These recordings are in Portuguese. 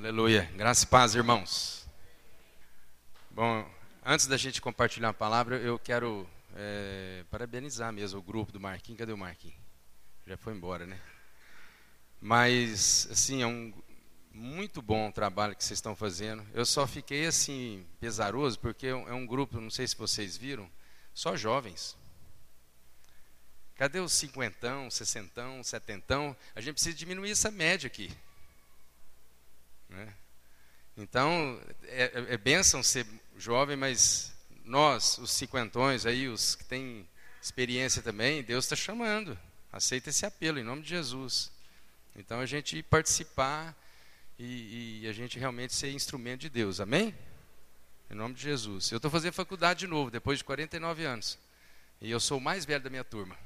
Aleluia. Graça e paz, irmãos. Bom, antes da gente compartilhar a palavra, eu quero é, parabenizar mesmo o grupo do Marquinhos. Cadê o Marquinhos? Já foi embora, né? Mas, assim, é um muito bom o trabalho que vocês estão fazendo. Eu só fiquei, assim, pesaroso, porque é um grupo, não sei se vocês viram, só jovens. Cadê os cinquentão, sessentão, setentão? A gente precisa diminuir essa média aqui. Né? Então, é, é, é bênção ser jovem, mas nós, os cinquentões, aí, os que têm experiência também, Deus está chamando. Aceita esse apelo, em nome de Jesus. Então, a gente participar e, e a gente realmente ser instrumento de Deus. Amém? Em nome de Jesus. Eu estou fazendo faculdade de novo, depois de 49 anos. E eu sou o mais velho da minha turma.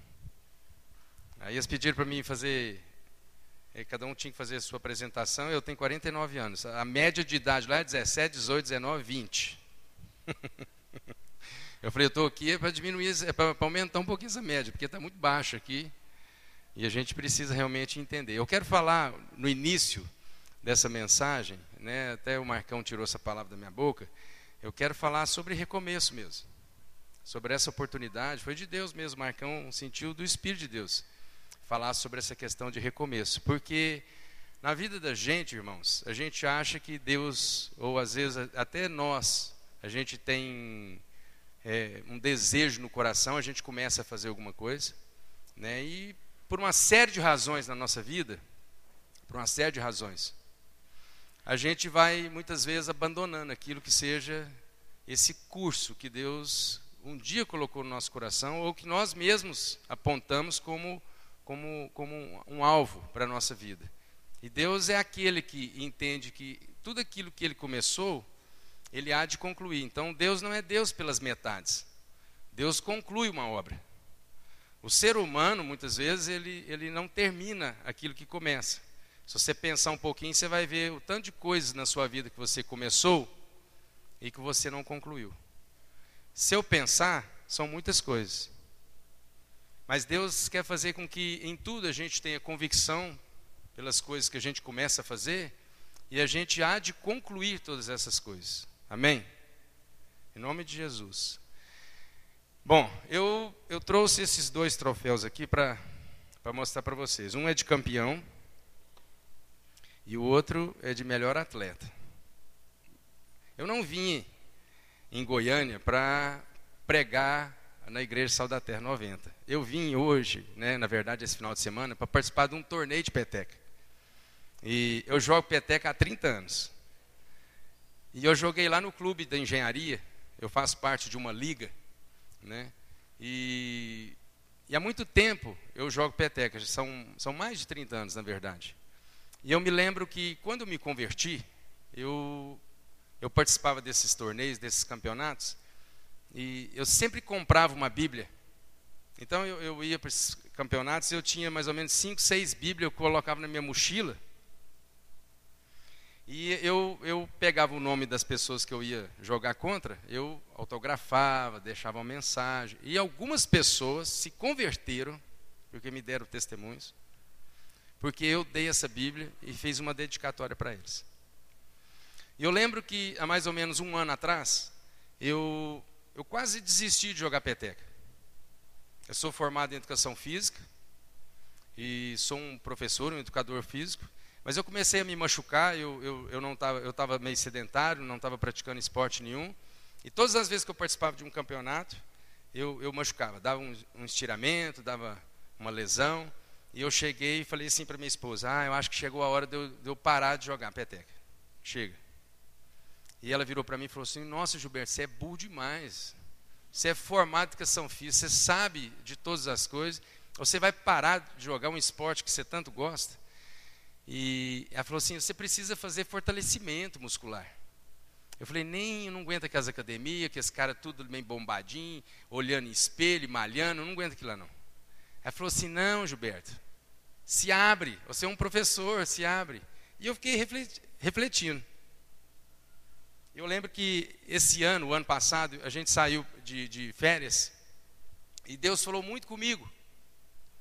Aí eles pediram para mim fazer. Eh, cada um tinha que fazer a sua apresentação. Eu tenho 49 anos. A média de idade lá é 17, 18, 19, 20. eu falei, eu estou aqui para diminuir, é para aumentar um pouquinho essa média, porque está muito baixa aqui. E a gente precisa realmente entender. Eu quero falar no início dessa mensagem, né, até o Marcão tirou essa palavra da minha boca. Eu quero falar sobre recomeço mesmo. Sobre essa oportunidade. Foi de Deus mesmo. Marcão sentiu do Espírito de Deus falar sobre essa questão de recomeço, porque na vida da gente, irmãos, a gente acha que Deus, ou às vezes até nós, a gente tem é, um desejo no coração, a gente começa a fazer alguma coisa, né? E por uma série de razões na nossa vida, por uma série de razões, a gente vai muitas vezes abandonando aquilo que seja esse curso que Deus um dia colocou no nosso coração ou que nós mesmos apontamos como como, como um, alvo para a nossa vida. E Deus é aquele que entende que tudo aquilo que ele começou, ele há de concluir. Então, Deus não é Deus pelas metades. Deus conclui uma obra. O ser humano, muitas vezes, ele, ele não termina aquilo que começa. Se você pensar um pouquinho, você vai ver o tanto de coisas na sua vida que você começou e que você não concluiu. Se eu pensar, são muitas coisas. Mas Deus quer fazer com que em tudo a gente tenha convicção pelas coisas que a gente começa a fazer e a gente há de concluir todas essas coisas. Amém? Em nome de Jesus. Bom, eu, eu trouxe esses dois troféus aqui para mostrar para vocês. Um é de campeão e o outro é de melhor atleta. Eu não vim em Goiânia para pregar na Igreja Sal da Terra 90. Eu vim hoje, né, na verdade, esse final de semana, para participar de um torneio de peteca. E eu jogo peteca há 30 anos. E eu joguei lá no clube da engenharia, eu faço parte de uma liga, né? E, e há muito tempo eu jogo peteca, são, são mais de 30 anos, na verdade. E eu me lembro que quando eu me converti, eu, eu participava desses torneios, desses campeonatos, e eu sempre comprava uma Bíblia. Então eu, eu ia para esses campeonatos eu tinha mais ou menos cinco, seis Bíblias, eu colocava na minha mochila. E eu, eu pegava o nome das pessoas que eu ia jogar contra, eu autografava, deixava uma mensagem. E algumas pessoas se converteram, porque me deram testemunhos, porque eu dei essa Bíblia e fiz uma dedicatória para eles. E eu lembro que há mais ou menos um ano atrás, eu eu quase desisti de jogar peteca. Eu sou formado em educação física e sou um professor, um educador físico, mas eu comecei a me machucar, eu, eu, eu não estava eu tava meio sedentário, não estava praticando esporte nenhum, e todas as vezes que eu participava de um campeonato, eu, eu machucava, dava um, um estiramento, dava uma lesão, e eu cheguei e falei assim para minha esposa, ah, eu acho que chegou a hora de eu, de eu parar de jogar peteca. Chega. E ela virou para mim e falou assim: Nossa, Gilberto, você é burro demais. Você é formado em educação física, você sabe de todas as coisas. Você vai parar de jogar um esporte que você tanto gosta? E ela falou assim: Você precisa fazer fortalecimento muscular. Eu falei: Nem, eu não aguento aquelas academias, que esse cara tudo bem bombadinho, olhando em espelho, malhando, eu não aguento aquilo lá não. Ela falou assim: Não, Gilberto, se abre. Você é um professor, se abre. E eu fiquei refletindo. Eu lembro que esse ano, o ano passado, a gente saiu de, de férias e Deus falou muito comigo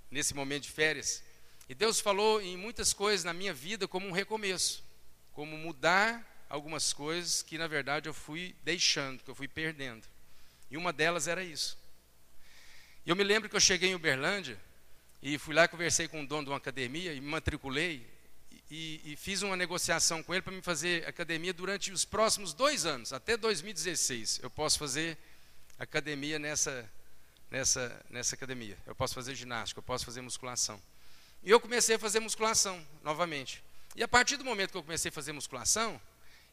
nesse momento de férias. E Deus falou em muitas coisas na minha vida como um recomeço. como mudar algumas coisas que na verdade eu fui deixando, que eu fui perdendo. E uma delas era isso. Eu me lembro que eu cheguei em Uberlândia e fui lá conversei com o dono de uma academia e me matriculei e, e fiz uma negociação com ele para me fazer academia durante os próximos dois anos, até 2016. Eu posso fazer academia nessa, nessa, nessa academia. Eu posso fazer ginástica, eu posso fazer musculação. E eu comecei a fazer musculação novamente. E a partir do momento que eu comecei a fazer musculação,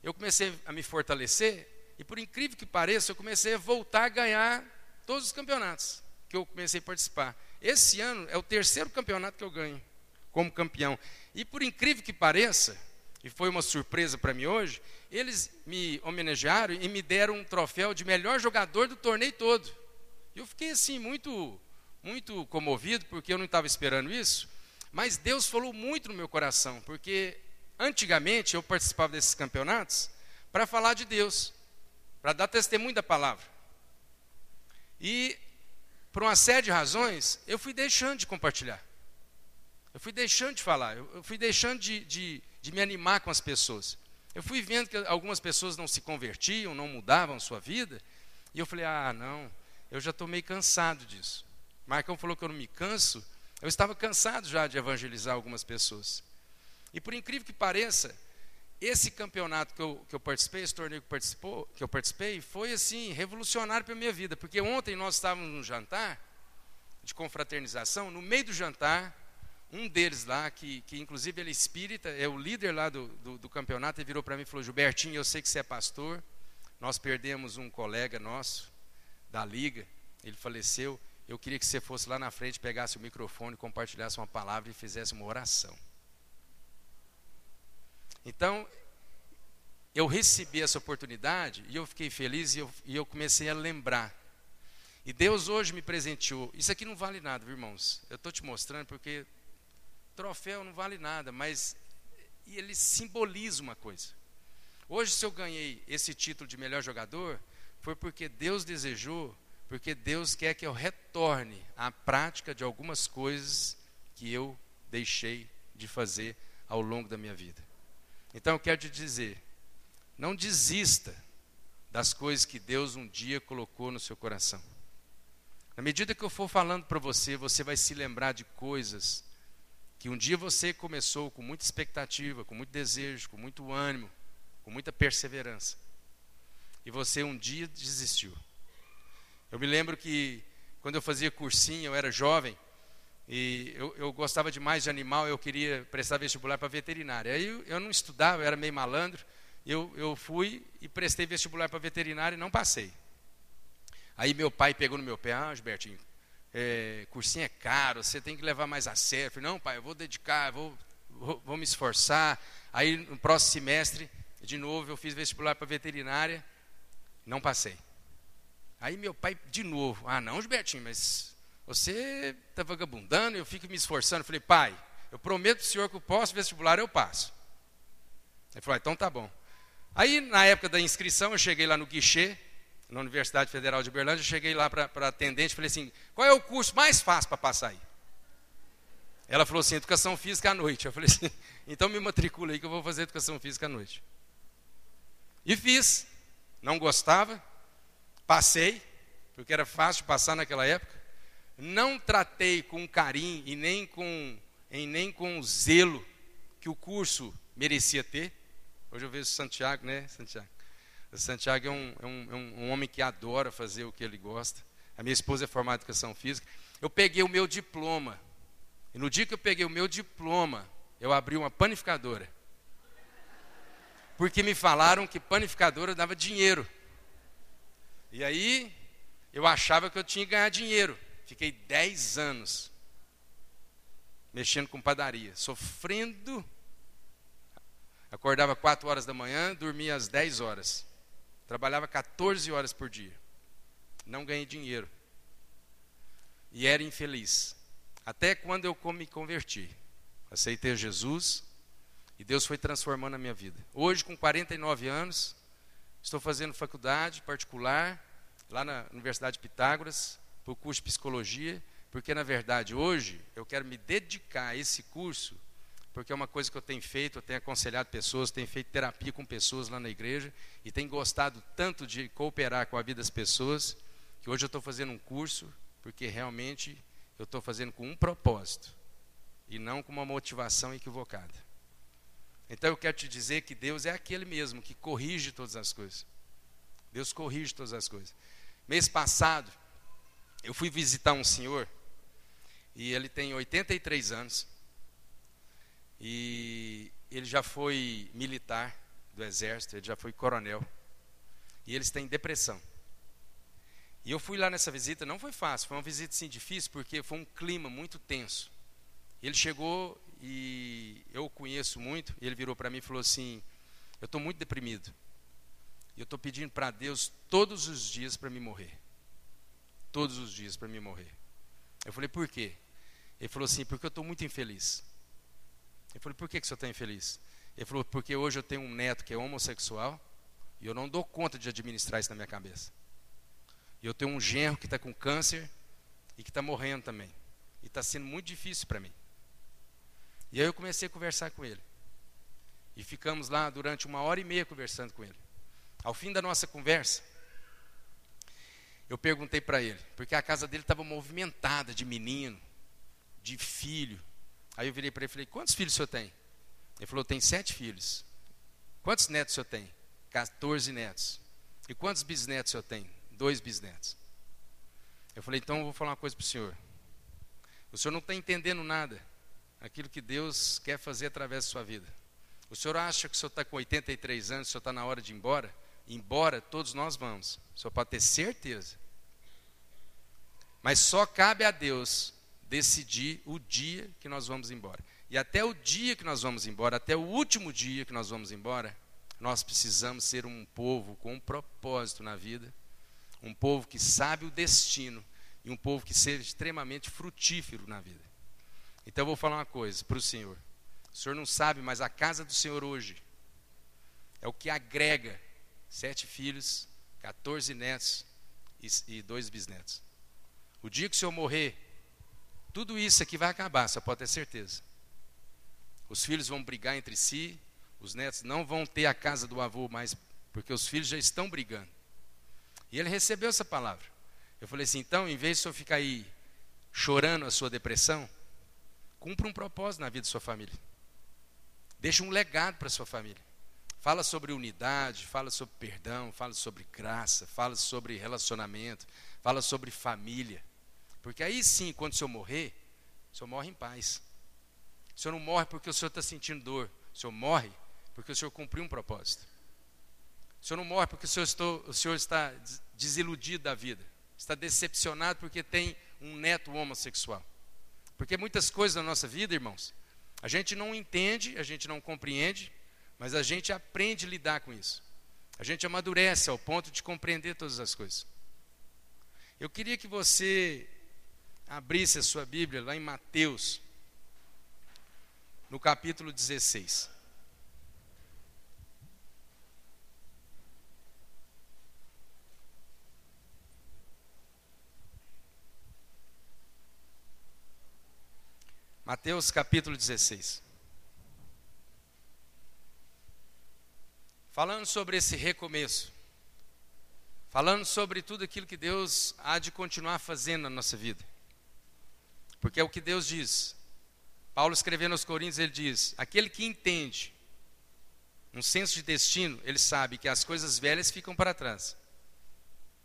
eu comecei a me fortalecer e por incrível que pareça, eu comecei a voltar a ganhar todos os campeonatos que eu comecei a participar. Esse ano é o terceiro campeonato que eu ganho como campeão. E por incrível que pareça, e foi uma surpresa para mim hoje, eles me homenagearam e me deram um troféu de melhor jogador do torneio todo. Eu fiquei assim muito muito comovido porque eu não estava esperando isso, mas Deus falou muito no meu coração, porque antigamente eu participava desses campeonatos para falar de Deus, para dar testemunho da palavra. E por uma série de razões, eu fui deixando de compartilhar. Eu fui deixando de falar, eu, fui deixando de, de, de me animar com as pessoas. Eu fui vendo que algumas pessoas não se convertiam, não mudavam sua vida, e eu falei: ah, não, eu já estou meio cansado disso. Marcão falou que eu não me canso, eu estava cansado já de evangelizar algumas pessoas. E por incrível que pareça, esse campeonato que eu, que eu participei, esse torneio que, participou, que eu participei, foi assim, revolucionário para a minha vida. Porque ontem nós estávamos num jantar de confraternização, no meio do jantar, um deles lá, que, que inclusive ele é espírita, é o líder lá do, do, do campeonato, ele virou para mim e falou: Gilbertinho, eu sei que você é pastor, nós perdemos um colega nosso da liga, ele faleceu. Eu queria que você fosse lá na frente, pegasse o microfone, compartilhasse uma palavra e fizesse uma oração. Então, eu recebi essa oportunidade e eu fiquei feliz e eu, e eu comecei a lembrar. E Deus hoje me presenteou. Isso aqui não vale nada, irmãos. Eu estou te mostrando porque troféu não vale nada, mas ele simboliza uma coisa. Hoje, se eu ganhei esse título de melhor jogador, foi porque Deus desejou, porque Deus quer que eu retorne à prática de algumas coisas que eu deixei de fazer ao longo da minha vida. Então eu quero te dizer, não desista das coisas que Deus um dia colocou no seu coração. Na medida que eu for falando para você, você vai se lembrar de coisas que um dia você começou com muita expectativa, com muito desejo, com muito ânimo, com muita perseverança. E você um dia desistiu. Eu me lembro que quando eu fazia cursinho, eu era jovem, e eu, eu, gostava demais de animal, eu queria prestar vestibular para veterinária. Aí eu, eu, não estudava, eu era meio malandro. Eu, eu fui e prestei vestibular para veterinária e não passei. Aí meu pai pegou no meu pé, ah, Gilbertinho, é, cursinho é caro, você tem que levar mais a sério. Falei, não, pai, eu vou dedicar, vou, vou, vou me esforçar. Aí no próximo semestre, de novo, eu fiz vestibular para veterinária, não passei. Aí meu pai, de novo, ah, não, Gilbertinho, mas você está vagabundando, eu fico me esforçando. Falei, pai, eu prometo para o senhor que o próximo vestibular eu passo. Ele falou, ah, então tá bom. Aí, na época da inscrição, eu cheguei lá no guichê, na Universidade Federal de Uberlândia, eu cheguei lá para atendente e falei assim, qual é o curso mais fácil para passar aí? Ela falou assim, educação física à noite. Eu falei assim, então me matricula aí que eu vou fazer educação física à noite. E fiz. Não gostava, passei, porque era fácil passar naquela época não tratei com carinho e nem com, e nem com zelo que o curso merecia ter. Hoje eu vejo Santiago, né, Santiago? Santiago é um, é, um, é um homem que adora fazer o que ele gosta. A minha esposa é formada em educação física. Eu peguei o meu diploma. E no dia que eu peguei o meu diploma, eu abri uma panificadora. Porque me falaram que panificadora dava dinheiro. E aí, eu achava que eu tinha que ganhar dinheiro. Fiquei 10 anos mexendo com padaria, sofrendo. Acordava 4 horas da manhã, dormia às 10 horas. Trabalhava 14 horas por dia. Não ganhei dinheiro. E era infeliz. Até quando eu me converti. Aceitei Jesus e Deus foi transformando a minha vida. Hoje, com 49 anos, estou fazendo faculdade particular lá na Universidade de Pitágoras para o curso de psicologia, porque na verdade hoje eu quero me dedicar a esse curso, porque é uma coisa que eu tenho feito, eu tenho aconselhado pessoas, tenho feito terapia com pessoas lá na igreja e tenho gostado tanto de cooperar com a vida das pessoas, que hoje eu estou fazendo um curso, porque realmente eu estou fazendo com um propósito e não com uma motivação equivocada. Então eu quero te dizer que Deus é aquele mesmo que corrige todas as coisas. Deus corrige todas as coisas. Mês passado, eu fui visitar um senhor, e ele tem 83 anos, e ele já foi militar do exército, ele já foi coronel, e eles têm depressão. E eu fui lá nessa visita, não foi fácil, foi uma visita sim difícil, porque foi um clima muito tenso. Ele chegou e eu o conheço muito, ele virou para mim e falou assim: Eu estou muito deprimido. Eu estou pedindo para Deus todos os dias para me morrer. Todos os dias para me morrer. Eu falei: Por quê? Ele falou assim: Porque eu estou muito infeliz. Eu falei: Por que, que o senhor está infeliz? Ele falou: Porque hoje eu tenho um neto que é homossexual e eu não dou conta de administrar isso na minha cabeça. E eu tenho um genro que está com câncer e que está morrendo também. E está sendo muito difícil para mim. E aí eu comecei a conversar com ele. E ficamos lá durante uma hora e meia conversando com ele. Ao fim da nossa conversa, eu perguntei para ele, porque a casa dele estava movimentada de menino, de filho. Aí eu virei para ele e falei: Quantos filhos o senhor tem? Ele falou: Tem sete filhos. Quantos netos o senhor tem? 14 netos. E quantos bisnetos o senhor tem? dois bisnetos. Eu falei, então eu vou falar uma coisa para o senhor. O senhor não está entendendo nada aquilo que Deus quer fazer através da sua vida. O senhor acha que o senhor está com 83 anos, o senhor está na hora de ir embora? Embora, todos nós vamos. O senhor pode ter certeza. Mas só cabe a Deus decidir o dia que nós vamos embora. E até o dia que nós vamos embora, até o último dia que nós vamos embora, nós precisamos ser um povo com um propósito na vida um povo que sabe o destino e um povo que seja extremamente frutífero na vida. Então eu vou falar uma coisa para o Senhor. O Senhor não sabe, mas a casa do Senhor hoje é o que agrega sete filhos, 14 netos e, e dois bisnetos. O dia que o Senhor morrer, tudo isso aqui vai acabar, você pode ter certeza. Os filhos vão brigar entre si, os netos não vão ter a casa do avô mais, porque os filhos já estão brigando. E ele recebeu essa palavra. Eu falei assim: então, em vez de senhor ficar aí chorando a sua depressão, cumpra um propósito na vida da sua família. Deixa um legado para a sua família. Fala sobre unidade, fala sobre perdão, fala sobre graça, fala sobre relacionamento, fala sobre família. Porque aí sim, quando o senhor morrer, o senhor morre em paz. O senhor não morre porque o senhor está sentindo dor. O senhor morre porque o senhor cumpriu um propósito. O senhor não morre porque o senhor, estou, o senhor está desiludido da vida, está decepcionado porque tem um neto homossexual. Porque muitas coisas na nossa vida, irmãos, a gente não entende, a gente não compreende, mas a gente aprende a lidar com isso. A gente amadurece ao ponto de compreender todas as coisas. Eu queria que você abrisse a sua Bíblia lá em Mateus, no capítulo 16. Mateus capítulo 16. Falando sobre esse recomeço, falando sobre tudo aquilo que Deus há de continuar fazendo na nossa vida, porque é o que Deus diz. Paulo escrevendo aos Coríntios, ele diz: aquele que entende um senso de destino, ele sabe que as coisas velhas ficam para trás.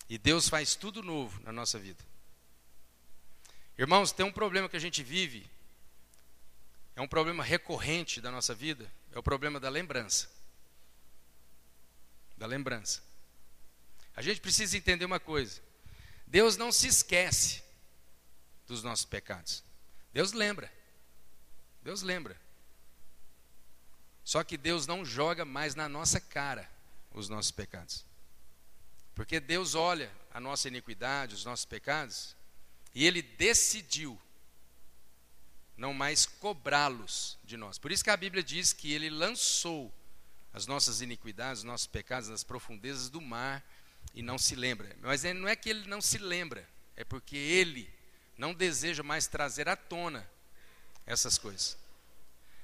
E Deus faz tudo novo na nossa vida. Irmãos, tem um problema que a gente vive é um problema recorrente da nossa vida, é o problema da lembrança. Da lembrança. A gente precisa entender uma coisa: Deus não se esquece dos nossos pecados. Deus lembra. Deus lembra. Só que Deus não joga mais na nossa cara os nossos pecados. Porque Deus olha a nossa iniquidade, os nossos pecados, e Ele decidiu não mais cobrá-los de nós. Por isso que a Bíblia diz que ele lançou as nossas iniquidades, os nossos pecados nas profundezas do mar e não se lembra. Mas não é que ele não se lembra, é porque ele não deseja mais trazer à tona essas coisas.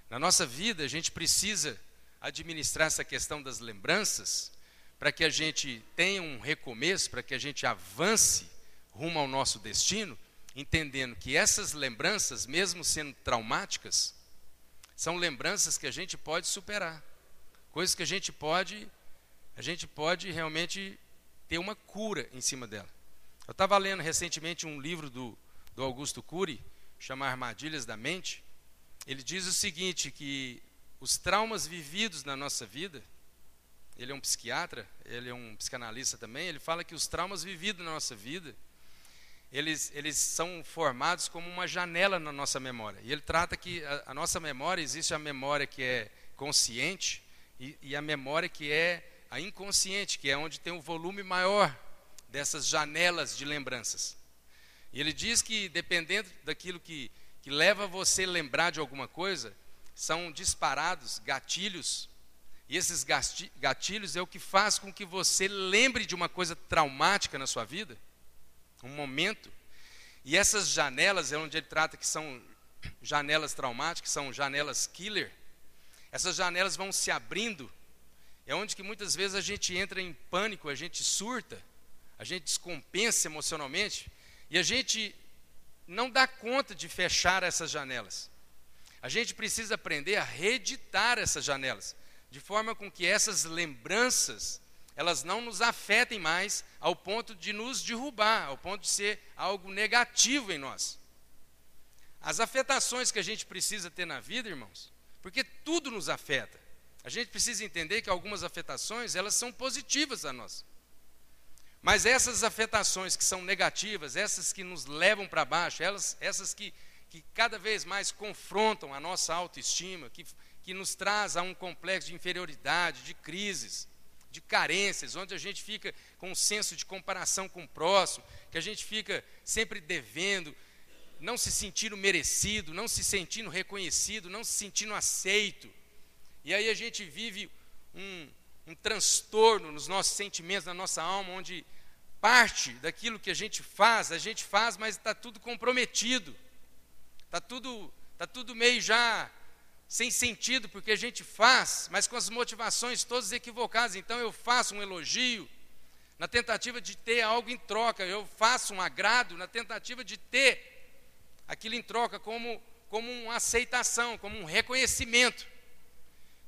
Na nossa vida, a gente precisa administrar essa questão das lembranças para que a gente tenha um recomeço, para que a gente avance rumo ao nosso destino, entendendo que essas lembranças, mesmo sendo traumáticas, são lembranças que a gente pode superar, coisas que a gente pode, a gente pode realmente ter uma cura em cima dela. Eu estava lendo recentemente um livro do, do Augusto Cury, chama Armadilhas da Mente. Ele diz o seguinte, que os traumas vividos na nossa vida, ele é um psiquiatra, ele é um psicanalista também, ele fala que os traumas vividos na nossa vida, eles, eles são formados como uma janela na nossa memória. E ele trata que a, a nossa memória, existe a memória que é consciente e, e, a memória que é a inconsciente, que é onde tem o volume maior dessas janelas de lembranças. E ele diz que dependendo daquilo que, que leva você a lembrar de alguma coisa, são disparados gatilhos. E esses gatilhos é o que faz com que você lembre de uma coisa traumática na sua vida um momento. E essas janelas, é onde ele trata que são janelas traumáticas, são janelas killer. Essas janelas vão se abrindo. É onde que muitas vezes a gente entra em pânico, a gente surta, a gente descompensa emocionalmente e a gente não dá conta de fechar essas janelas. A gente precisa aprender a reeditar essas janelas, de forma com que essas lembranças elas não nos afetem mais ao ponto de nos derrubar, ao ponto de ser algo negativo em nós. As afetações que a gente precisa ter na vida, irmãos, porque tudo nos afeta. A gente precisa entender que algumas afetações, elas são positivas a nós. Mas essas afetações que são negativas, essas que nos levam para baixo, elas, essas que, que cada vez mais confrontam a nossa autoestima, que, que nos traz a um complexo de inferioridade, de crises, de carências, onde a gente fica com um senso de comparação com o próximo, que a gente fica sempre devendo, não se sentindo merecido, não se sentindo reconhecido, não se sentindo aceito. E aí a gente vive um, um transtorno nos nossos sentimentos, na nossa alma, onde parte daquilo que a gente faz, a gente faz, mas está tudo comprometido. Está tudo, tá tudo meio já sem sentido, porque a gente faz, mas com as motivações todas equivocadas. Então eu faço um elogio na tentativa de ter algo em troca, eu faço um agrado na tentativa de ter aquilo em troca como, como uma aceitação, como um reconhecimento.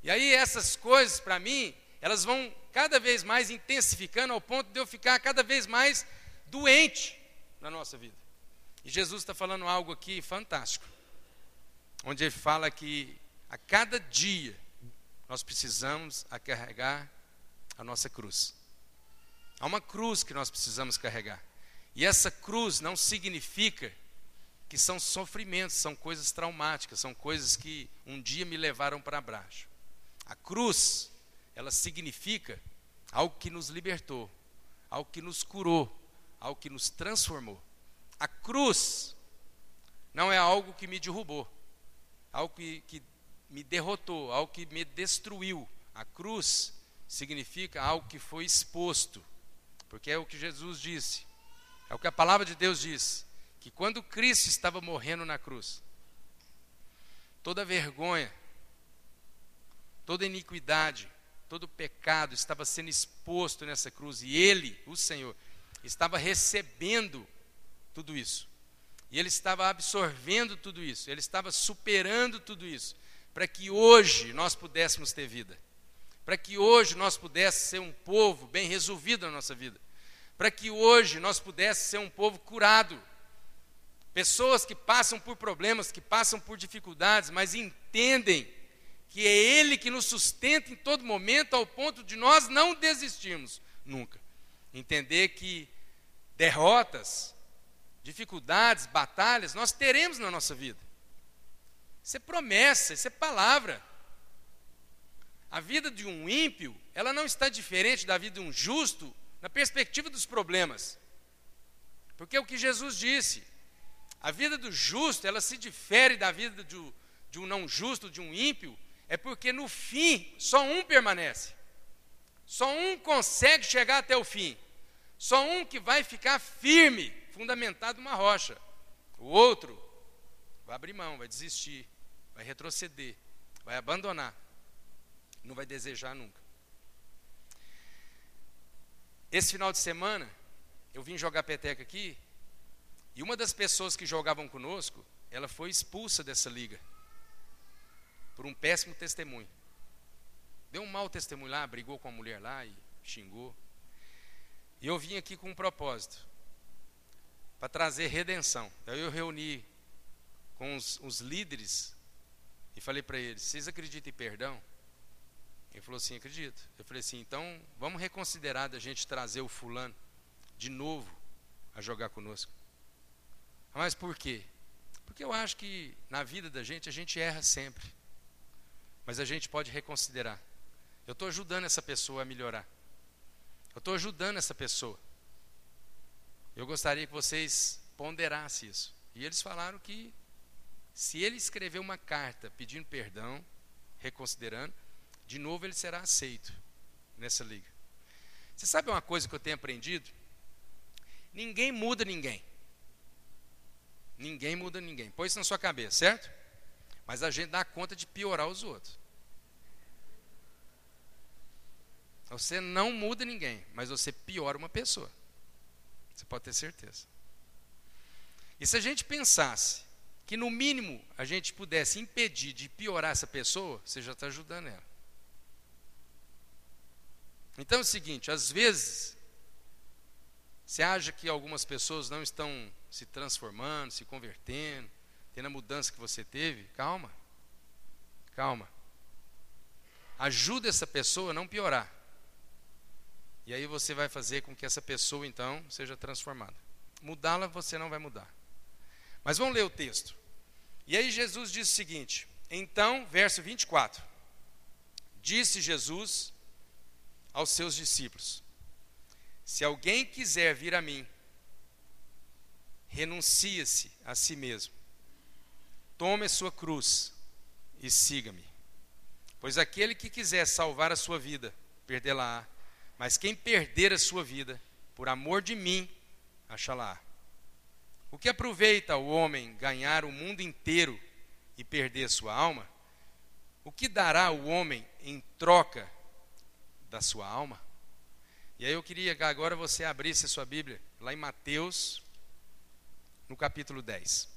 E aí essas coisas, para mim, elas vão cada vez mais intensificando ao ponto de eu ficar cada vez mais doente na nossa vida. E Jesus está falando algo aqui fantástico, onde ele fala que a cada dia nós precisamos carregar a nossa cruz. Há uma cruz que nós precisamos carregar. E essa cruz não significa que são sofrimentos, são coisas traumáticas, são coisas que um dia me levaram para baixo. A cruz, ela significa algo que nos libertou, algo que nos curou, algo que nos transformou. A cruz não é algo que me derrubou, algo que, que me derrotou, algo que me destruiu. A cruz significa algo que foi exposto, porque é o que Jesus disse, é o que a palavra de Deus diz, que quando Cristo estava morrendo na cruz, toda vergonha, toda iniquidade, todo pecado estava sendo exposto nessa cruz e Ele, o Senhor, estava recebendo tudo isso. E Ele estava absorvendo tudo isso, Ele estava superando tudo isso para que hoje nós pudéssemos ter vida, para que hoje nós pudéssemos ser um povo bem resolvido na nossa vida, para que hoje nós pudéssemos ser um povo curado. Pessoas que passam por problemas, que passam por dificuldades, mas entendem que é Ele que nos sustenta em todo momento, ao ponto de nós não desistirmos nunca. Entender que derrotas, dificuldades, batalhas, nós teremos na nossa vida. Isso é promessa, isso é palavra. A vida de um ímpio, ela não está diferente da vida de um justo na perspectiva dos problemas. Porque é o que Jesus disse. A vida do justo, ela se difere da vida de, de um não justo, de um ímpio, é porque no fim só um permanece. Só um consegue chegar até o fim. Só um que vai ficar firme, fundamentado numa rocha. O outro vai abrir mão, vai desistir vai retroceder, vai abandonar, não vai desejar nunca. Esse final de semana, eu vim jogar peteca aqui, e uma das pessoas que jogavam conosco, ela foi expulsa dessa liga, por um péssimo testemunho. Deu um mau testemunho lá, brigou com a mulher lá e xingou. E eu vim aqui com um propósito, para trazer redenção. Daí eu reuni com os, os líderes e falei para eles: vocês acreditam em perdão? Ele falou assim: acredito. Eu falei assim: então vamos reconsiderar da gente trazer o fulano de novo a jogar conosco. Mas por quê? Porque eu acho que na vida da gente a gente erra sempre. Mas a gente pode reconsiderar. Eu estou ajudando essa pessoa a melhorar. Eu estou ajudando essa pessoa. Eu gostaria que vocês ponderassem isso. E eles falaram que se ele escrever uma carta pedindo perdão, reconsiderando, de novo ele será aceito nessa liga. Você sabe uma coisa que eu tenho aprendido? Ninguém muda ninguém. Ninguém muda ninguém. Põe isso na sua cabeça, certo? Mas a gente dá conta de piorar os outros. Você não muda ninguém, mas você piora uma pessoa. Você pode ter certeza. E se a gente pensasse que no mínimo a gente pudesse impedir de piorar essa pessoa, você já está ajudando ela. Então é o seguinte: às vezes, você acha que algumas pessoas não estão se transformando, se convertendo, tendo a mudança que você teve, calma, calma. Ajuda essa pessoa a não piorar. E aí você vai fazer com que essa pessoa então seja transformada. Mudá-la você não vai mudar. Mas vamos ler o texto. E aí Jesus diz o seguinte: Então, verso 24: Disse Jesus aos seus discípulos: Se alguém quiser vir a mim, renuncie-se a si mesmo, tome a sua cruz e siga-me. Pois aquele que quiser salvar a sua vida, perdê-la-á, mas quem perder a sua vida, por amor de mim, achá-la. O que aproveita o homem ganhar o mundo inteiro e perder a sua alma? O que dará o homem em troca da sua alma? E aí eu queria que agora você abrisse a sua Bíblia, lá em Mateus, no capítulo 10.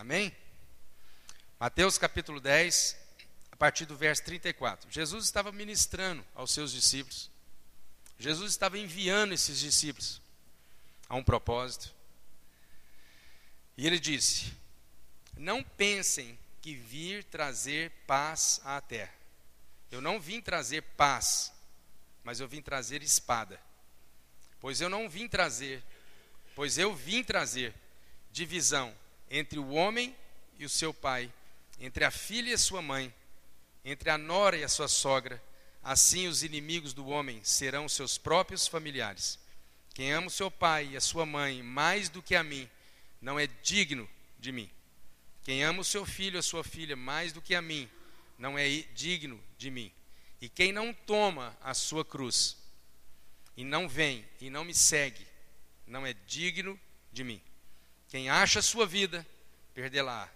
Amém? Mateus capítulo 10, a partir do verso 34. Jesus estava ministrando aos seus discípulos. Jesus estava enviando esses discípulos a um propósito. E ele disse: Não pensem que vir trazer paz à terra. Eu não vim trazer paz, mas eu vim trazer espada. Pois eu não vim trazer, pois eu vim trazer divisão entre o homem e o seu pai, entre a filha e a sua mãe, entre a nora e a sua sogra, assim os inimigos do homem serão seus próprios familiares. Quem ama o seu pai e a sua mãe mais do que a mim, não é digno de mim. Quem ama o seu filho ou a sua filha mais do que a mim, não é digno de mim. E quem não toma a sua cruz, e não vem e não me segue, não é digno de mim. Quem acha a sua vida, perdê-la.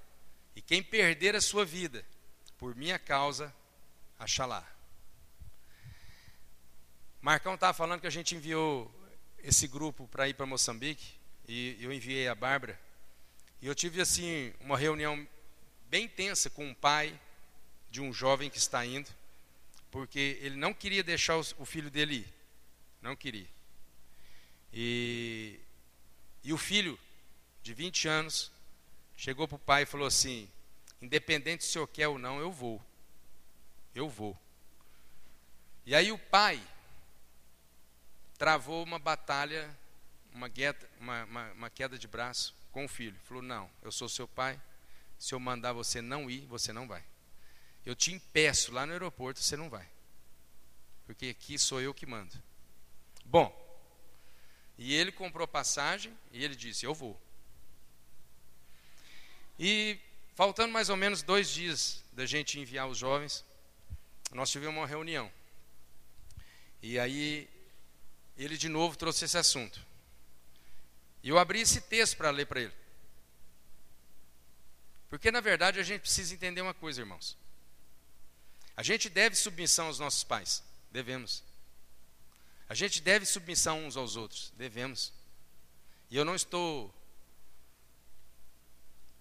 E quem perder a sua vida, por minha causa, achá-la. Marcão estava falando que a gente enviou esse grupo para ir para Moçambique, e eu enviei a Bárbara. E eu tive assim uma reunião bem tensa com um pai de um jovem que está indo, porque ele não queria deixar o filho dele ir. Não queria. E, e o filho de 20 anos, chegou para o pai e falou assim: independente se o senhor quer ou não, eu vou. Eu vou. E aí o pai travou uma batalha, uma, gueta, uma, uma, uma queda de braço com o filho. Falou: Não, eu sou seu pai. Se eu mandar você não ir, você não vai. Eu te impeço lá no aeroporto, você não vai. Porque aqui sou eu que mando. Bom, e ele comprou passagem e ele disse: Eu vou. E faltando mais ou menos dois dias da gente enviar os jovens, nós tivemos uma reunião. E aí, ele de novo trouxe esse assunto. E eu abri esse texto para ler para ele. Porque, na verdade, a gente precisa entender uma coisa, irmãos. A gente deve submissão aos nossos pais. Devemos. A gente deve submissão uns aos outros. Devemos. E eu não estou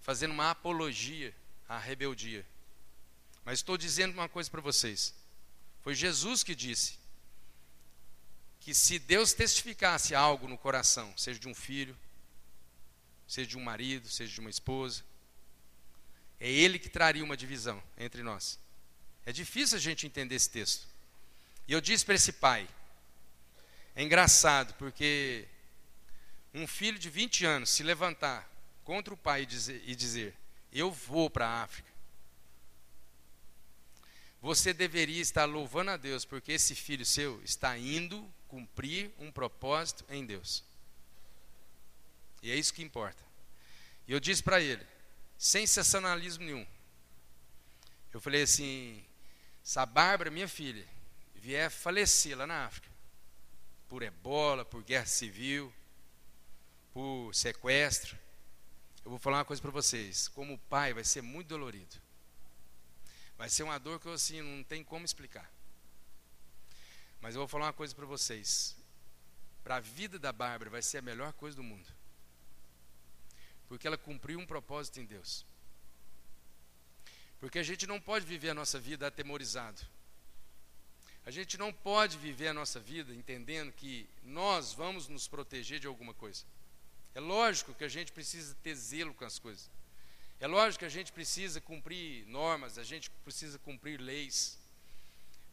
fazendo uma apologia à rebeldia. Mas estou dizendo uma coisa para vocês. Foi Jesus que disse que se Deus testificasse algo no coração, seja de um filho, seja de um marido, seja de uma esposa, é Ele que traria uma divisão entre nós. É difícil a gente entender esse texto. E eu disse para esse pai, é engraçado, porque um filho de 20 anos se levantar contra o pai e dizer, e dizer eu vou para a África, você deveria estar louvando a Deus, porque esse filho seu está indo cumprir um propósito em Deus. E é isso que importa. E eu disse para ele, sem sensacionalismo nenhum, eu falei assim: se a Bárbara, minha filha, vier falecer lá na África, por ebola, por guerra civil, por sequestro, eu vou falar uma coisa para vocês: como pai, vai ser muito dolorido. Vai ser uma dor que eu assim não tem como explicar. Mas eu vou falar uma coisa para vocês. Para a vida da Bárbara vai ser a melhor coisa do mundo. Porque ela cumpriu um propósito em Deus. Porque a gente não pode viver a nossa vida atemorizado. A gente não pode viver a nossa vida entendendo que nós vamos nos proteger de alguma coisa. É lógico que a gente precisa ter zelo com as coisas. É lógico que a gente precisa cumprir normas, a gente precisa cumprir leis.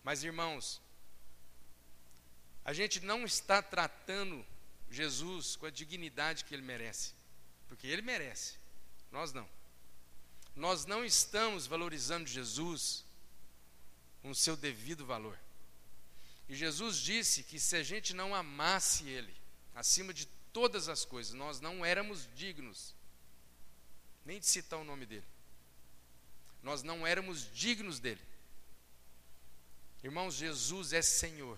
Mas, irmãos, a gente não está tratando Jesus com a dignidade que ele merece, porque ele merece, nós não. Nós não estamos valorizando Jesus com o seu devido valor. E Jesus disse que se a gente não amasse Ele, acima de todas as coisas, nós não éramos dignos nem de citar o nome dele. Nós não éramos dignos dele. Irmãos, Jesus é Senhor.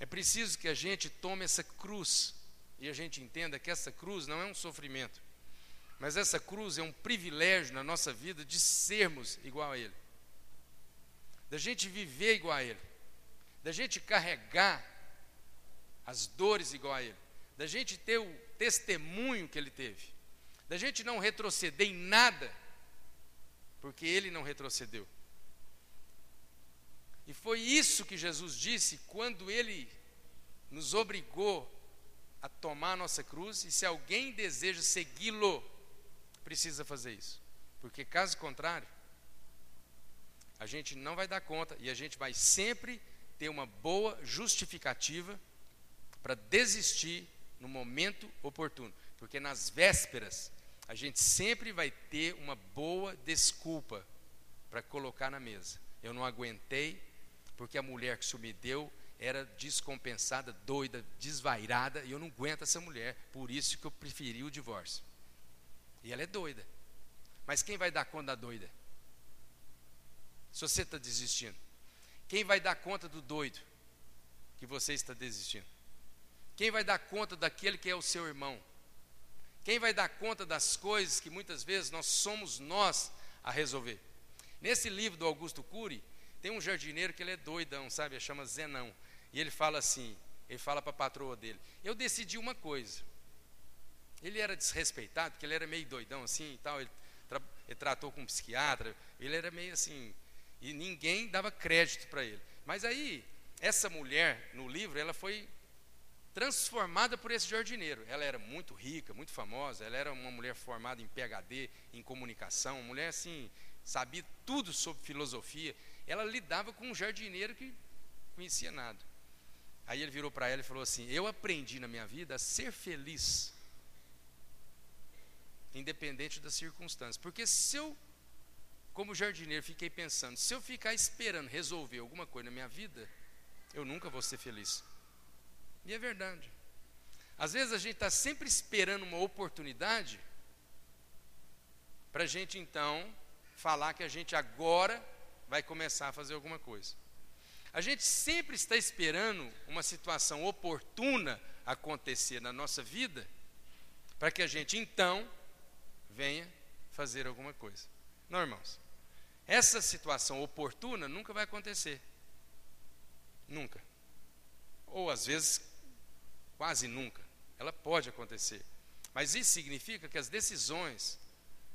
É preciso que a gente tome essa cruz e a gente entenda que essa cruz não é um sofrimento, mas essa cruz é um privilégio na nossa vida de sermos igual a Ele, da gente viver igual a Ele, da gente carregar as dores igual a Ele, da gente ter o testemunho que Ele teve da gente não retroceder em nada, porque ele não retrocedeu. E foi isso que Jesus disse quando ele nos obrigou a tomar a nossa cruz, e se alguém deseja segui-lo, precisa fazer isso. Porque caso contrário, a gente não vai dar conta e a gente vai sempre ter uma boa justificativa para desistir no momento oportuno. Porque nas vésperas a gente sempre vai ter uma boa desculpa para colocar na mesa. Eu não aguentei, porque a mulher que isso me deu era descompensada, doida, desvairada, e eu não aguento essa mulher, por isso que eu preferi o divórcio. E ela é doida. Mas quem vai dar conta da doida? Se você está desistindo. Quem vai dar conta do doido que você está desistindo? Quem vai dar conta daquele que é o seu irmão? Quem vai dar conta das coisas que muitas vezes nós somos nós a resolver? Nesse livro do Augusto Cury, tem um jardineiro que ele é doidão, sabe? Ele chama Zenão. E ele fala assim, ele fala para a patroa dele, eu decidi uma coisa. Ele era desrespeitado, porque ele era meio doidão assim e tal, ele, tra ele tratou com um psiquiatra, ele era meio assim, e ninguém dava crédito para ele. Mas aí, essa mulher, no livro, ela foi transformada por esse jardineiro. Ela era muito rica, muito famosa, ela era uma mulher formada em PhD, em comunicação, uma mulher assim, sabia tudo sobre filosofia. Ela lidava com um jardineiro que conhecia nada. Aí ele virou para ela e falou assim: Eu aprendi na minha vida a ser feliz, independente das circunstâncias. Porque se eu, como jardineiro, fiquei pensando, se eu ficar esperando resolver alguma coisa na minha vida, eu nunca vou ser feliz. E é verdade. Às vezes a gente está sempre esperando uma oportunidade para a gente então falar que a gente agora vai começar a fazer alguma coisa. A gente sempre está esperando uma situação oportuna acontecer na nossa vida para que a gente então venha fazer alguma coisa. Não, irmãos. Essa situação oportuna nunca vai acontecer. Nunca. Ou às vezes, quase nunca. Ela pode acontecer. Mas isso significa que as decisões,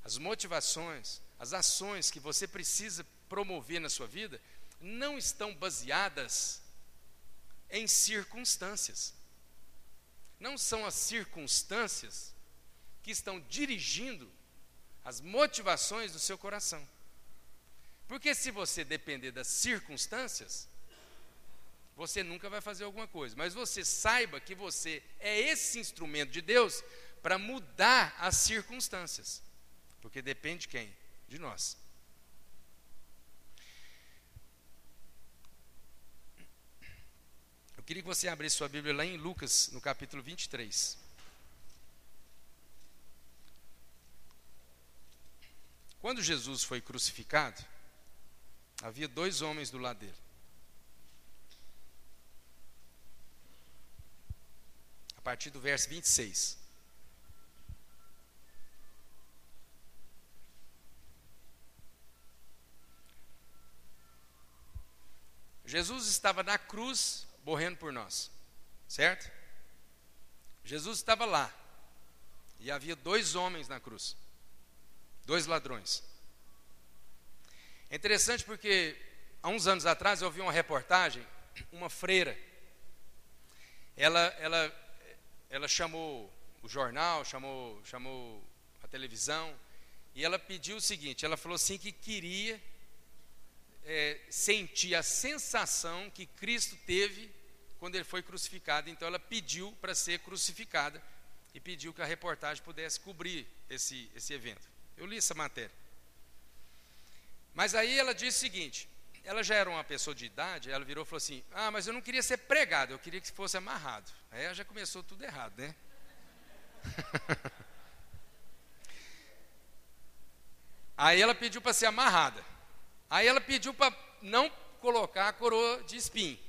as motivações, as ações que você precisa promover na sua vida não estão baseadas em circunstâncias. Não são as circunstâncias que estão dirigindo as motivações do seu coração. Porque se você depender das circunstâncias, você nunca vai fazer alguma coisa. Mas você saiba que você é esse instrumento de Deus para mudar as circunstâncias. Porque depende de quem? De nós. Eu queria que você abrisse sua Bíblia lá em Lucas, no capítulo 23. Quando Jesus foi crucificado, havia dois homens do lado dele. A partir do verso 26. Jesus estava na cruz morrendo por nós, certo? Jesus estava lá e havia dois homens na cruz, dois ladrões. É interessante porque há uns anos atrás eu vi uma reportagem, uma freira, ela, ela, ela chamou o jornal, chamou, chamou a televisão e ela pediu o seguinte: ela falou assim que queria é, sentir a sensação que Cristo teve quando ele foi crucificado. Então ela pediu para ser crucificada e pediu que a reportagem pudesse cobrir esse, esse evento. Eu li essa matéria. Mas aí ela disse o seguinte: ela já era uma pessoa de idade, ela virou e falou assim: Ah, mas eu não queria ser pregado, eu queria que fosse amarrado. Aí ela já começou tudo errado, né? aí ela pediu para ser amarrada. Aí ela pediu para não colocar a coroa de espinho.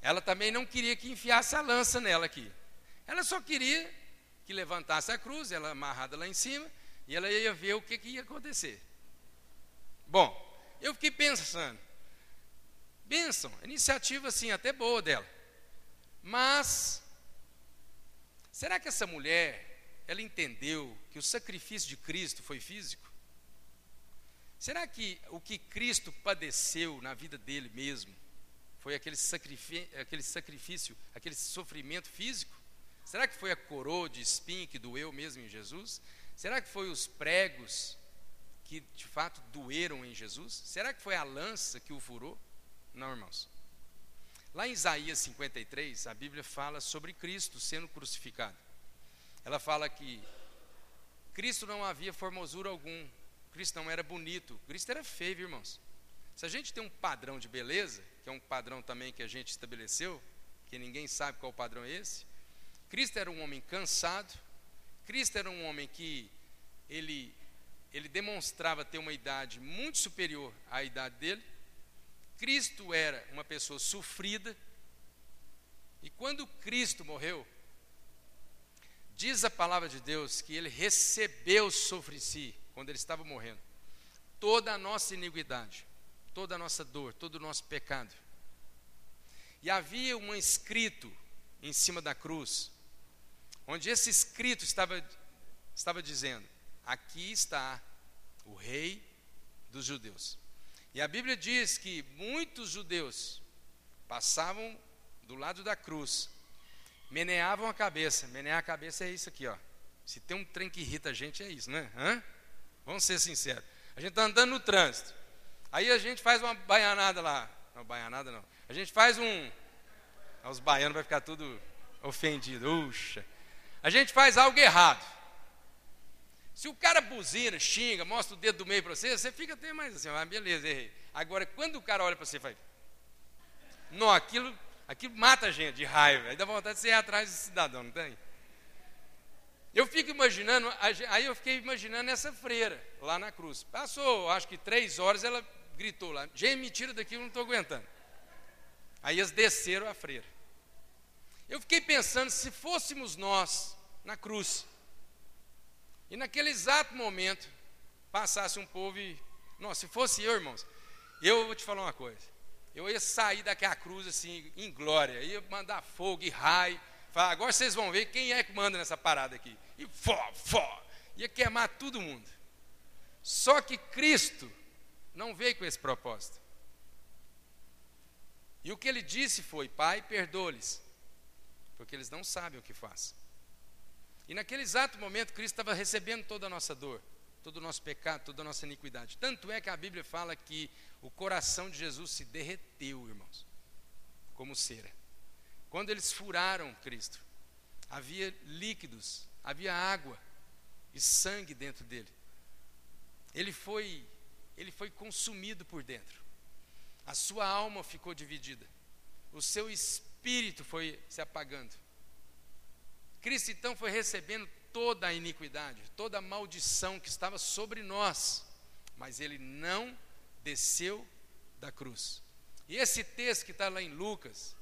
Ela também não queria que enfiasse a lança nela aqui. Ela só queria que levantasse a cruz, ela amarrada lá em cima, e ela ia ver o que, que ia acontecer. Bom, eu fiquei pensando, bênção, iniciativa assim, até boa dela. Mas, será que essa mulher, ela entendeu que o sacrifício de Cristo foi físico? Será que o que Cristo padeceu na vida dele mesmo foi aquele sacrifício, aquele sacrifício, aquele sofrimento físico? Será que foi a coroa de espinho que doeu mesmo em Jesus? Será que foi os pregos que de fato doeram em Jesus? Será que foi a lança que o furou? Não, irmãos. Lá em Isaías 53, a Bíblia fala sobre Cristo sendo crucificado. Ela fala que Cristo não havia formosura algum, Cristo não era bonito, Cristo era feio, irmãos. Se a gente tem um padrão de beleza, que é um padrão também que a gente estabeleceu, que ninguém sabe qual padrão é esse, Cristo era um homem cansado, Cristo era um homem que ele, ele demonstrava ter uma idade muito superior à idade dele, Cristo era uma pessoa sofrida, e quando Cristo morreu, diz a palavra de Deus que ele recebeu sobre si quando ele estava morrendo, toda a nossa iniquidade, toda a nossa dor, todo o nosso pecado. E havia um escrito em cima da cruz, onde esse escrito estava, estava dizendo: Aqui está o Rei dos Judeus. E a Bíblia diz que muitos judeus passavam do lado da cruz, meneavam a cabeça. Menear a cabeça é isso aqui, ó. Se tem um trem que irrita a gente, é isso, né? Hã? Vamos ser sinceros. A gente está andando no trânsito. Aí a gente faz uma baianada lá. Não, baianada não. A gente faz um. Os baianos vão ficar tudo ofendido. Uxa. A gente faz algo errado. Se o cara buzina, xinga, mostra o dedo do meio para você, você fica até mais assim, ah, beleza, errei. Agora, quando o cara olha para você e faz. Não, aquilo, aquilo mata a gente de raiva. Aí dá vontade de você ir atrás desse cidadão, não tem? Eu fico imaginando, aí eu fiquei imaginando essa freira lá na cruz. Passou, acho que três horas, ela gritou lá: Gente, me tira daqui, eu não estou aguentando. Aí eles desceram a freira. Eu fiquei pensando, se fôssemos nós na cruz, e naquele exato momento passasse um povo e. Nossa, se fosse eu, irmãos, eu vou te falar uma coisa. Eu ia sair daquela cruz assim, em glória, ia mandar fogo e raio. Falar, agora vocês vão ver quem é que manda nessa parada aqui. E fó, fó, ia queimar todo mundo. Só que Cristo não veio com esse propósito. E o que ele disse foi: Pai, perdoa-lhes, porque eles não sabem o que fazem. E naquele exato momento, Cristo estava recebendo toda a nossa dor, todo o nosso pecado, toda a nossa iniquidade. Tanto é que a Bíblia fala que o coração de Jesus se derreteu, irmãos, como cera. Quando eles furaram Cristo, havia líquidos, havia água e sangue dentro dele. Ele foi, ele foi consumido por dentro. A sua alma ficou dividida. O seu espírito foi se apagando. Cristo então foi recebendo toda a iniquidade, toda a maldição que estava sobre nós, mas ele não desceu da cruz. E esse texto que está lá em Lucas,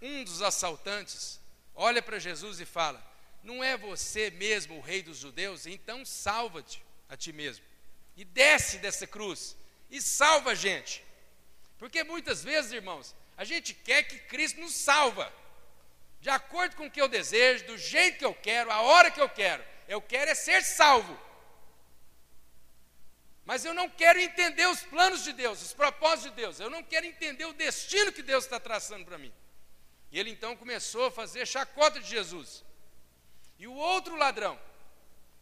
um dos assaltantes olha para Jesus e fala: Não é você mesmo o rei dos judeus? Então salva-te a ti mesmo. E desce dessa cruz e salva a gente. Porque muitas vezes, irmãos, a gente quer que Cristo nos salva. De acordo com o que eu desejo, do jeito que eu quero, a hora que eu quero. Eu quero é ser salvo. Mas eu não quero entender os planos de Deus, os propósitos de Deus. Eu não quero entender o destino que Deus está traçando para mim. E ele então começou a fazer chacota de Jesus. E o outro ladrão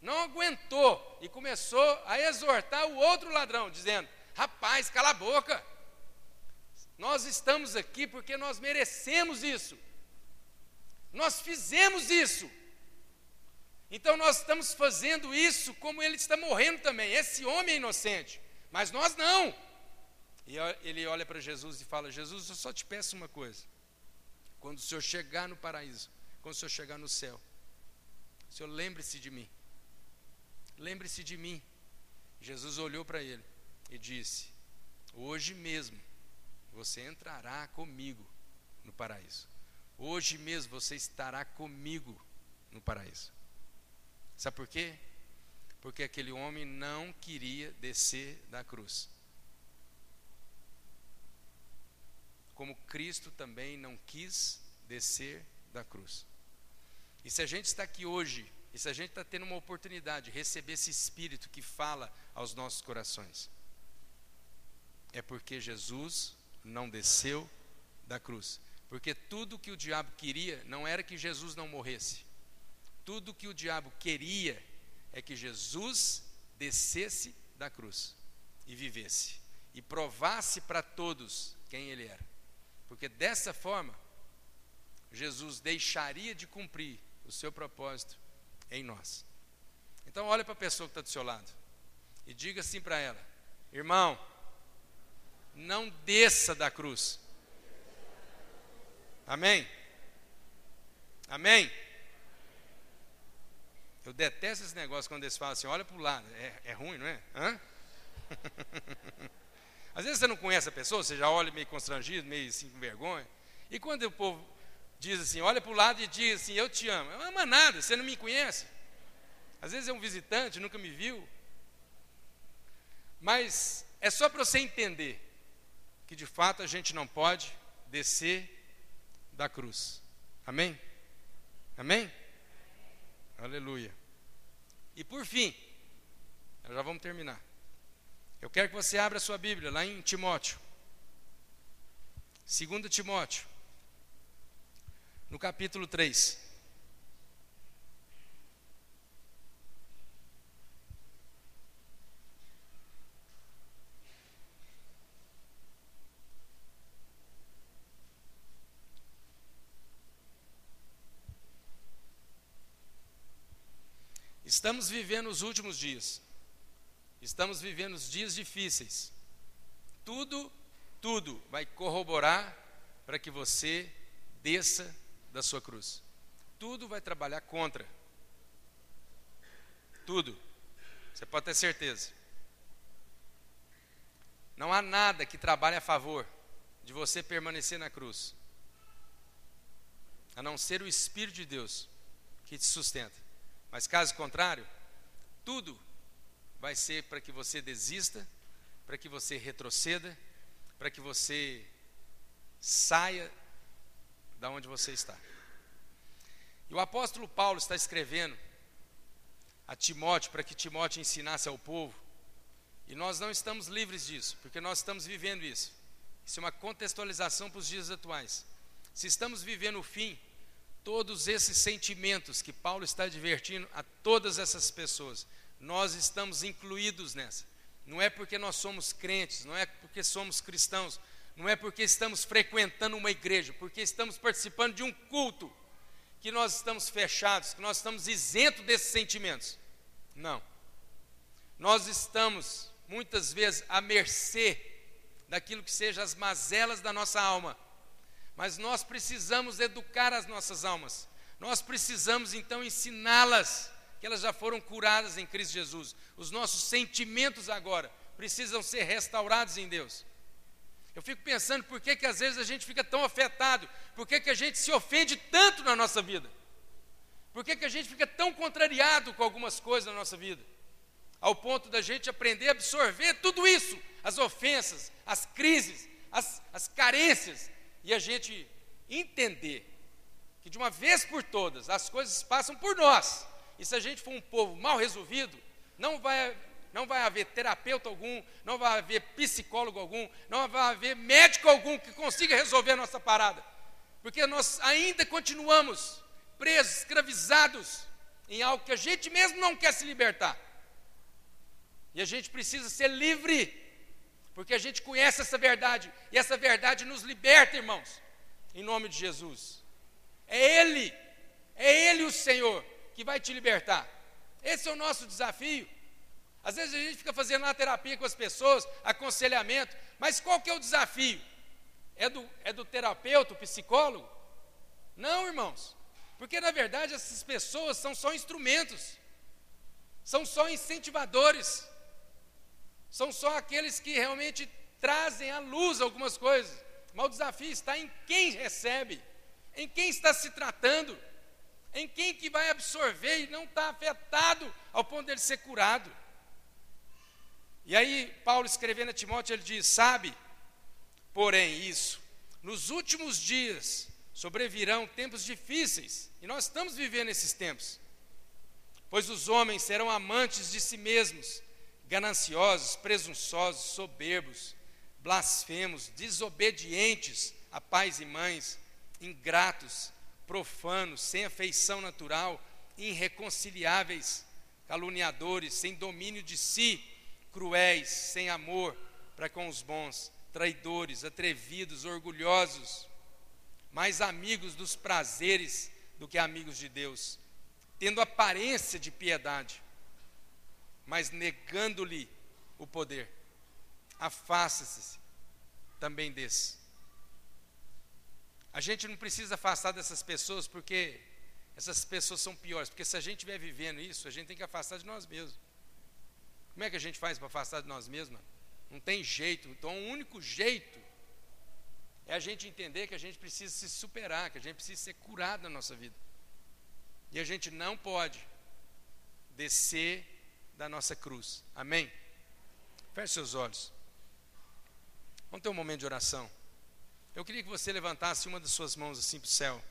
não aguentou e começou a exortar o outro ladrão, dizendo: Rapaz, cala a boca. Nós estamos aqui porque nós merecemos isso. Nós fizemos isso. Então nós estamos fazendo isso como ele está morrendo também. Esse homem é inocente, mas nós não. E ele olha para Jesus e fala: Jesus, eu só te peço uma coisa. Quando o Senhor chegar no paraíso, quando o Senhor chegar no céu, o Senhor lembre-se de mim. Lembre-se de mim. Jesus olhou para ele e disse: Hoje mesmo você entrará comigo no paraíso. Hoje mesmo você estará comigo no paraíso. Sabe por quê? Porque aquele homem não queria descer da cruz. Como Cristo também não quis descer da cruz. E se a gente está aqui hoje, e se a gente está tendo uma oportunidade de receber esse Espírito que fala aos nossos corações, é porque Jesus não desceu da cruz. Porque tudo que o diabo queria não era que Jesus não morresse, tudo que o diabo queria é que Jesus descesse da cruz e vivesse e provasse para todos quem ele era. Porque dessa forma, Jesus deixaria de cumprir o seu propósito em nós. Então, olha para a pessoa que está do seu lado e diga assim para ela: irmão, não desça da cruz. Amém? Amém? Eu detesto esse negócio quando eles falam assim, olha para o lado. É, é, ruim, não é? Hã? Às vezes você não conhece a pessoa, você já olha meio constrangido, meio assim com vergonha. E quando o povo diz assim, olha para o lado e diz assim, eu te amo. Não ama nada, você não me conhece. Às vezes é um visitante, nunca me viu. Mas é só para você entender que de fato a gente não pode descer da cruz. Amém? Amém? Aleluia. E por fim, já vamos terminar. Eu quero que você abra a sua Bíblia lá em Timóteo. 2 Timóteo, no capítulo 3. Estamos vivendo os últimos dias. Estamos vivendo os dias difíceis. Tudo, tudo vai corroborar para que você desça da sua cruz. Tudo vai trabalhar contra. Tudo. Você pode ter certeza. Não há nada que trabalhe a favor. de você permanecer na cruz, a não ser o Espírito de Deus que te sustenta. Mas caso contrário, tudo vai ser para que você desista, para que você retroceda, para que você saia da onde você está. E o apóstolo Paulo está escrevendo a Timóteo para que Timóteo ensinasse ao povo. E nós não estamos livres disso, porque nós estamos vivendo isso. Isso é uma contextualização para os dias atuais. Se estamos vivendo o fim, todos esses sentimentos que Paulo está advertindo a todas essas pessoas, nós estamos incluídos nessa. Não é porque nós somos crentes, não é porque somos cristãos, não é porque estamos frequentando uma igreja, porque estamos participando de um culto que nós estamos fechados, que nós estamos isentos desses sentimentos. Não. Nós estamos, muitas vezes, à mercê daquilo que seja as mazelas da nossa alma. Mas nós precisamos educar as nossas almas. Nós precisamos, então, ensiná-las que elas já foram curadas em Cristo Jesus. Os nossos sentimentos agora precisam ser restaurados em Deus. Eu fico pensando por que, que às vezes a gente fica tão afetado, por que, que a gente se ofende tanto na nossa vida. Por que, que a gente fica tão contrariado com algumas coisas na nossa vida? Ao ponto da gente aprender a absorver tudo isso, as ofensas, as crises, as, as carências, e a gente entender que de uma vez por todas as coisas passam por nós. E se a gente for um povo mal resolvido, não vai, não vai haver terapeuta algum, não vai haver psicólogo algum, não vai haver médico algum que consiga resolver a nossa parada. Porque nós ainda continuamos presos, escravizados em algo que a gente mesmo não quer se libertar. E a gente precisa ser livre, porque a gente conhece essa verdade, e essa verdade nos liberta, irmãos, em nome de Jesus. É Ele, é Ele o Senhor que vai te libertar. Esse é o nosso desafio. Às vezes a gente fica fazendo uma terapia com as pessoas, aconselhamento, mas qual que é o desafio? É do, é do terapeuta, o psicólogo? Não, irmãos. Porque na verdade essas pessoas são só instrumentos, são só incentivadores, são só aqueles que realmente trazem à luz algumas coisas. Mas o desafio está em quem recebe, em quem está se tratando, em quem que vai absorver e não está afetado ao ponto dele ser curado. E aí, Paulo escrevendo a Timóteo, ele diz: Sabe, porém, isso, nos últimos dias sobrevirão tempos difíceis, e nós estamos vivendo esses tempos. Pois os homens serão amantes de si mesmos, gananciosos, presunçosos, soberbos, blasfemos, desobedientes a pais e mães, ingratos, profanos, sem afeição natural, irreconciliáveis, caluniadores, sem domínio de si, cruéis, sem amor para com os bons, traidores, atrevidos, orgulhosos, mais amigos dos prazeres do que amigos de Deus, tendo aparência de piedade, mas negando-lhe o poder. Afaste-se também desse. A gente não precisa afastar dessas pessoas porque essas pessoas são piores, porque se a gente estiver vivendo isso, a gente tem que afastar de nós mesmos. Como é que a gente faz para afastar de nós mesmos? Não tem jeito. Então, o único jeito é a gente entender que a gente precisa se superar, que a gente precisa ser curado na nossa vida. E a gente não pode descer da nossa cruz. Amém? Feche seus olhos. Vamos ter um momento de oração. Eu queria que você levantasse uma das suas mãos assim para o céu.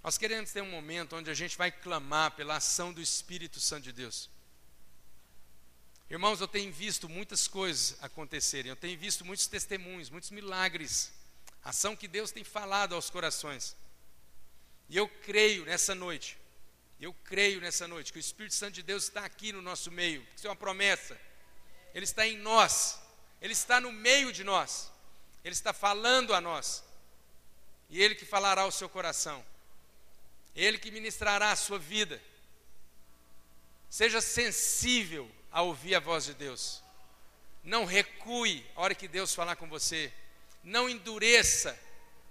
Nós queremos ter um momento onde a gente vai clamar pela ação do Espírito Santo de Deus. Irmãos, eu tenho visto muitas coisas acontecerem, eu tenho visto muitos testemunhos, muitos milagres, ação que Deus tem falado aos corações. E eu creio nessa noite, eu creio nessa noite que o Espírito Santo de Deus está aqui no nosso meio, isso é uma promessa. Ele está em nós, ele está no meio de nós, ele está falando a nós. E ele que falará ao seu coração. Ele que ministrará a sua vida. Seja sensível a ouvir a voz de Deus. Não recue a hora que Deus falar com você. Não endureça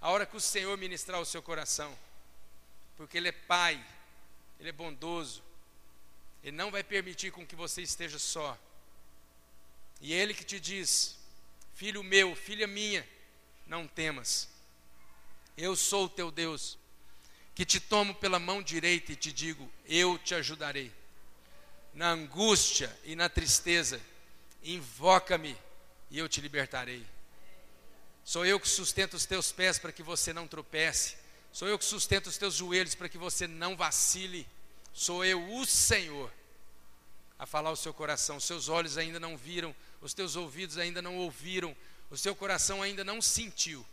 a hora que o Senhor ministrar o seu coração. Porque Ele é Pai, Ele é bondoso. Ele não vai permitir com que você esteja só. E Ele que te diz: Filho meu, filha minha, não temas. Eu sou o teu Deus, que te tomo pela mão direita e te digo: Eu te ajudarei. Na angústia e na tristeza, invoca-me e eu te libertarei. Sou eu que sustento os teus pés para que você não tropece. Sou eu que sustento os teus joelhos para que você não vacile. Sou eu, o Senhor, a falar o seu coração. Os seus olhos ainda não viram, os teus ouvidos ainda não ouviram, o seu coração ainda não sentiu.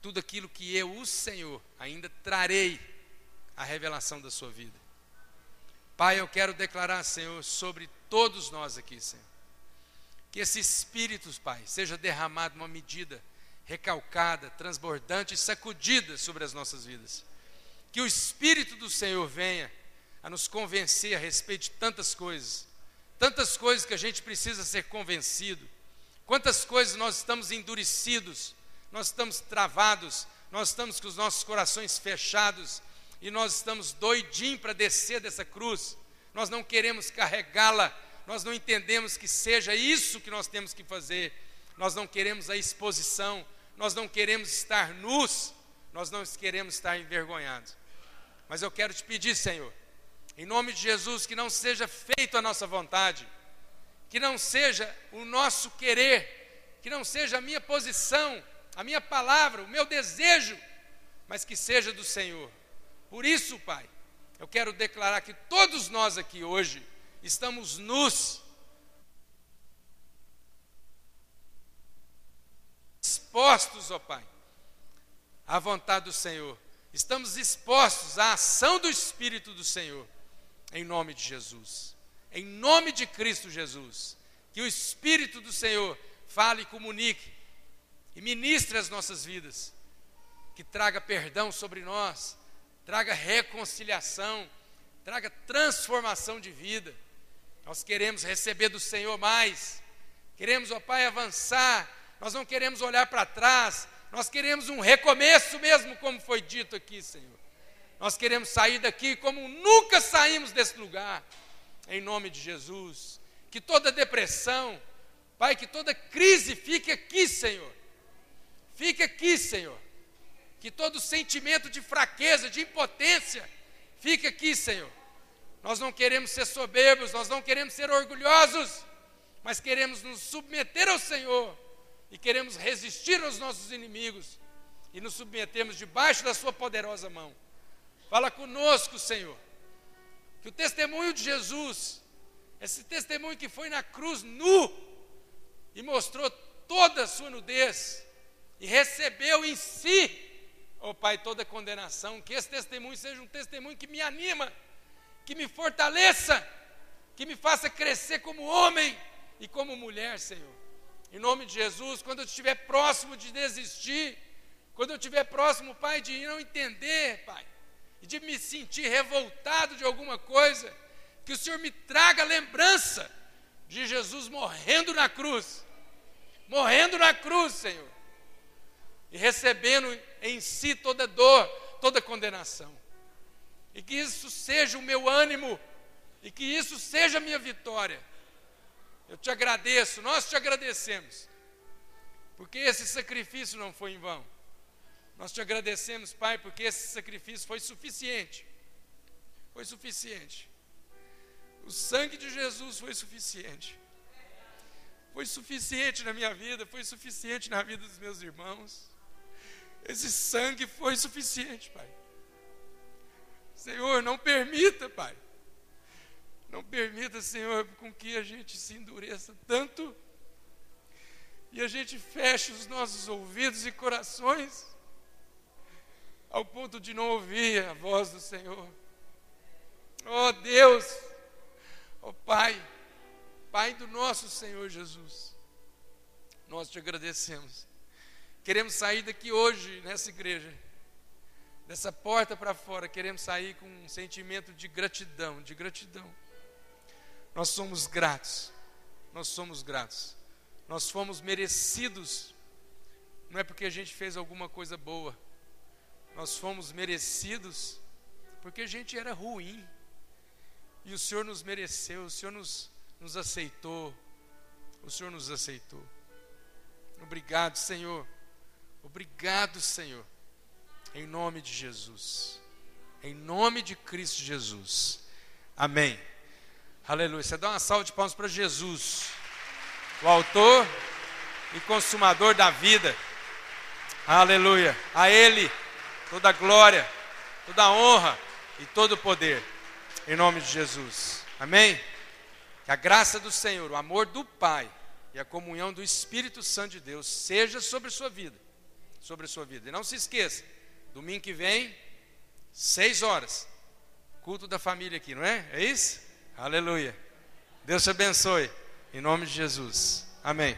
Tudo aquilo que eu, o Senhor, ainda trarei a revelação da sua vida. Pai, eu quero declarar, Senhor, sobre todos nós aqui, Senhor, que esse Espírito, Pai, seja derramado uma medida recalcada, transbordante e sacudida sobre as nossas vidas. Que o Espírito do Senhor venha a nos convencer a respeito de tantas coisas, tantas coisas que a gente precisa ser convencido, quantas coisas nós estamos endurecidos, nós estamos travados, nós estamos com os nossos corações fechados e nós estamos doidinhos para descer dessa cruz, nós não queremos carregá-la, nós não entendemos que seja isso que nós temos que fazer. Nós não queremos a exposição, nós não queremos estar nus, nós não queremos estar envergonhados. Mas eu quero te pedir, Senhor, em nome de Jesus, que não seja feito a nossa vontade, que não seja o nosso querer, que não seja a minha posição, a minha palavra, o meu desejo, mas que seja do Senhor. Por isso, Pai, eu quero declarar que todos nós aqui hoje estamos nus expostos, ó Pai, à vontade do Senhor. Estamos expostos à ação do Espírito do Senhor, em nome de Jesus. Em nome de Cristo Jesus. Que o Espírito do Senhor fale e comunique e ministre as nossas vidas. Que traga perdão sobre nós, traga reconciliação, traga transformação de vida. Nós queremos receber do Senhor mais, queremos, ó Pai, avançar nós não queremos olhar para trás, nós queremos um recomeço mesmo, como foi dito aqui, Senhor. Nós queremos sair daqui como nunca saímos desse lugar, em nome de Jesus. Que toda depressão, Pai, que toda crise fique aqui, Senhor. Fique aqui, Senhor. Que todo sentimento de fraqueza, de impotência, fique aqui, Senhor. Nós não queremos ser soberbos, nós não queremos ser orgulhosos, mas queremos nos submeter ao Senhor e queremos resistir aos nossos inimigos e nos submetemos debaixo da Sua poderosa mão. Fala conosco, Senhor, que o testemunho de Jesus, esse testemunho que foi na cruz nu e mostrou toda a sua nudez e recebeu em si, ó oh, Pai, toda condenação, que esse testemunho seja um testemunho que me anima, que me fortaleça, que me faça crescer como homem e como mulher, Senhor. Em nome de Jesus, quando eu estiver próximo de desistir, quando eu estiver próximo, Pai, de não entender, Pai, e de me sentir revoltado de alguma coisa, que o Senhor me traga lembrança de Jesus morrendo na cruz, morrendo na cruz, Senhor, e recebendo em si toda dor, toda condenação. E que isso seja o meu ânimo, e que isso seja a minha vitória eu te agradeço, nós te agradecemos, porque esse sacrifício não foi em vão. Nós te agradecemos, Pai, porque esse sacrifício foi suficiente. Foi suficiente. O sangue de Jesus foi suficiente. Foi suficiente na minha vida, foi suficiente na vida dos meus irmãos. Esse sangue foi suficiente, Pai. Senhor, não permita, Pai, não permita, Senhor, com que a gente se endureça tanto e a gente feche os nossos ouvidos e corações ao ponto de não ouvir a voz do Senhor. Oh Deus, oh Pai, Pai do nosso Senhor Jesus, nós te agradecemos. Queremos sair daqui hoje, nessa igreja, dessa porta para fora, queremos sair com um sentimento de gratidão, de gratidão nós somos gratos. Nós somos gratos. Nós fomos merecidos. Não é porque a gente fez alguma coisa boa. Nós fomos merecidos porque a gente era ruim. E o Senhor nos mereceu, o Senhor nos, nos aceitou. O Senhor nos aceitou. Obrigado, Senhor. Obrigado, Senhor. Em nome de Jesus. Em nome de Cristo Jesus. Amém. Aleluia. Você dá uma salva de palmas para Jesus, o autor e consumador da vida. Aleluia. A Ele toda a glória, toda a honra e todo o poder. Em nome de Jesus. Amém? Que a graça do Senhor, o amor do Pai e a comunhão do Espírito Santo de Deus seja sobre sua vida. Sobre sua vida. E não se esqueça, domingo que vem, seis horas, culto da família aqui, não é? É isso? Aleluia. Deus te abençoe. Em nome de Jesus. Amém.